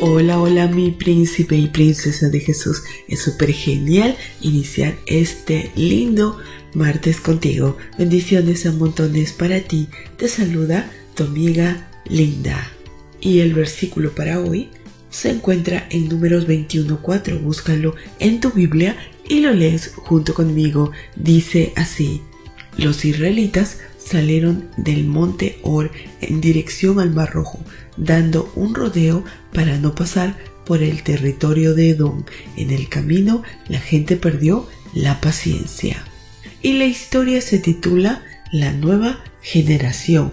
Hola, hola mi príncipe y princesa de Jesús. Es súper genial iniciar este lindo martes contigo. Bendiciones a montones para ti. Te saluda tu amiga Linda. Y el versículo para hoy se encuentra en números 21.4. Búscalo en tu Biblia y lo lees junto conmigo. Dice así. Los israelitas salieron del monte Or en dirección al Mar Rojo, dando un rodeo para no pasar por el territorio de Edom. En el camino la gente perdió la paciencia. Y la historia se titula La nueva generación.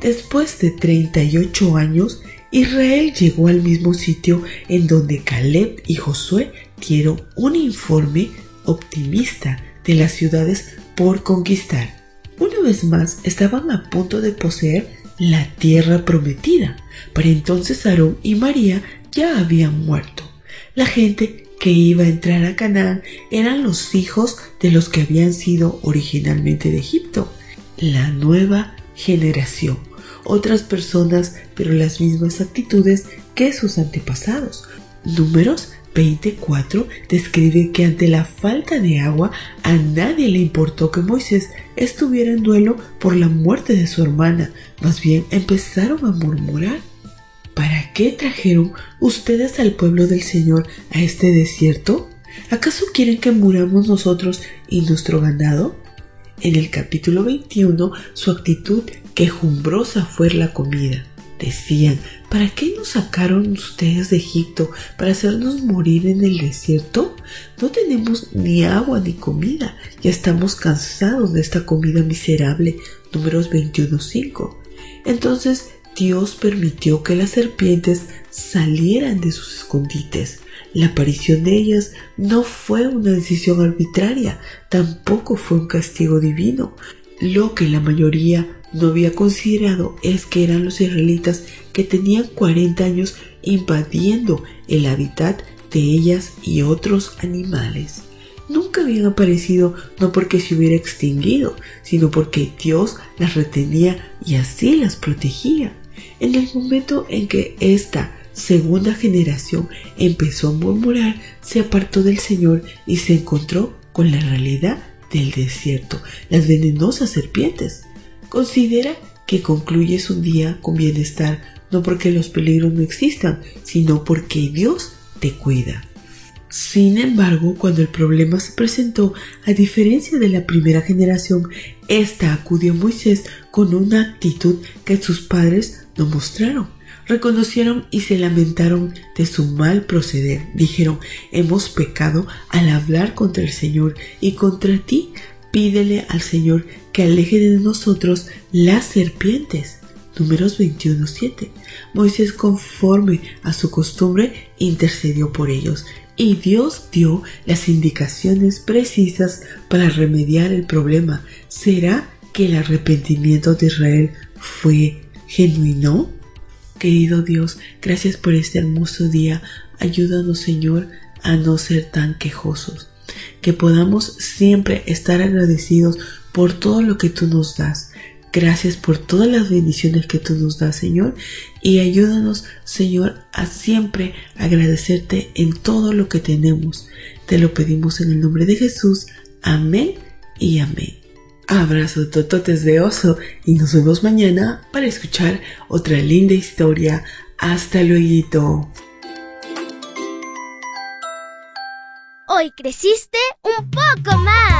Después de 38 años, Israel llegó al mismo sitio en donde Caleb y Josué dieron un informe optimista de las ciudades por conquistar. Una vez más estaban a punto de poseer la tierra prometida. Para entonces Aarón y María ya habían muerto. La gente que iba a entrar a Canaán eran los hijos de los que habían sido originalmente de Egipto, la nueva generación. Otras personas, pero las mismas actitudes que sus antepasados. Números 24 describe que ante la falta de agua a nadie le importó que Moisés estuviera en duelo por la muerte de su hermana, más bien empezaron a murmurar. ¿Para qué trajeron ustedes al pueblo del Señor a este desierto? ¿Acaso quieren que muramos nosotros y nuestro ganado? En el capítulo 21 su actitud quejumbrosa fue la comida. Decían, ¿para qué nos sacaron ustedes de Egipto? ¿Para hacernos morir en el desierto? No tenemos ni agua ni comida. Ya estamos cansados de esta comida miserable. Números 21.5. Entonces Dios permitió que las serpientes salieran de sus escondites. La aparición de ellas no fue una decisión arbitraria, tampoco fue un castigo divino. Lo que la mayoría no había considerado es que eran los israelitas que tenían 40 años invadiendo el hábitat de ellas y otros animales. Nunca habían aparecido no porque se hubiera extinguido, sino porque Dios las retenía y así las protegía. En el momento en que esta segunda generación empezó a murmurar, se apartó del Señor y se encontró con la realidad del desierto, las venenosas serpientes. Considera que concluyes un día con bienestar, no porque los peligros no existan, sino porque Dios te cuida. Sin embargo, cuando el problema se presentó, a diferencia de la primera generación, ésta acudió a Moisés con una actitud que sus padres no mostraron. Reconocieron y se lamentaron de su mal proceder. Dijeron, hemos pecado al hablar contra el Señor y contra ti. Pídele al Señor que aleje de nosotros las serpientes. Números 21.7. Moisés, conforme a su costumbre, intercedió por ellos y Dios dio las indicaciones precisas para remediar el problema. ¿Será que el arrepentimiento de Israel fue genuino? Querido Dios, gracias por este hermoso día. Ayúdanos, Señor, a no ser tan quejosos. Que podamos siempre estar agradecidos por todo lo que tú nos das. Gracias por todas las bendiciones que tú nos das, Señor. Y ayúdanos, Señor, a siempre agradecerte en todo lo que tenemos. Te lo pedimos en el nombre de Jesús. Amén y amén. Abrazo tototes de oso y nos vemos mañana para escuchar otra linda historia. Hasta luego. Hoy creciste un poco más.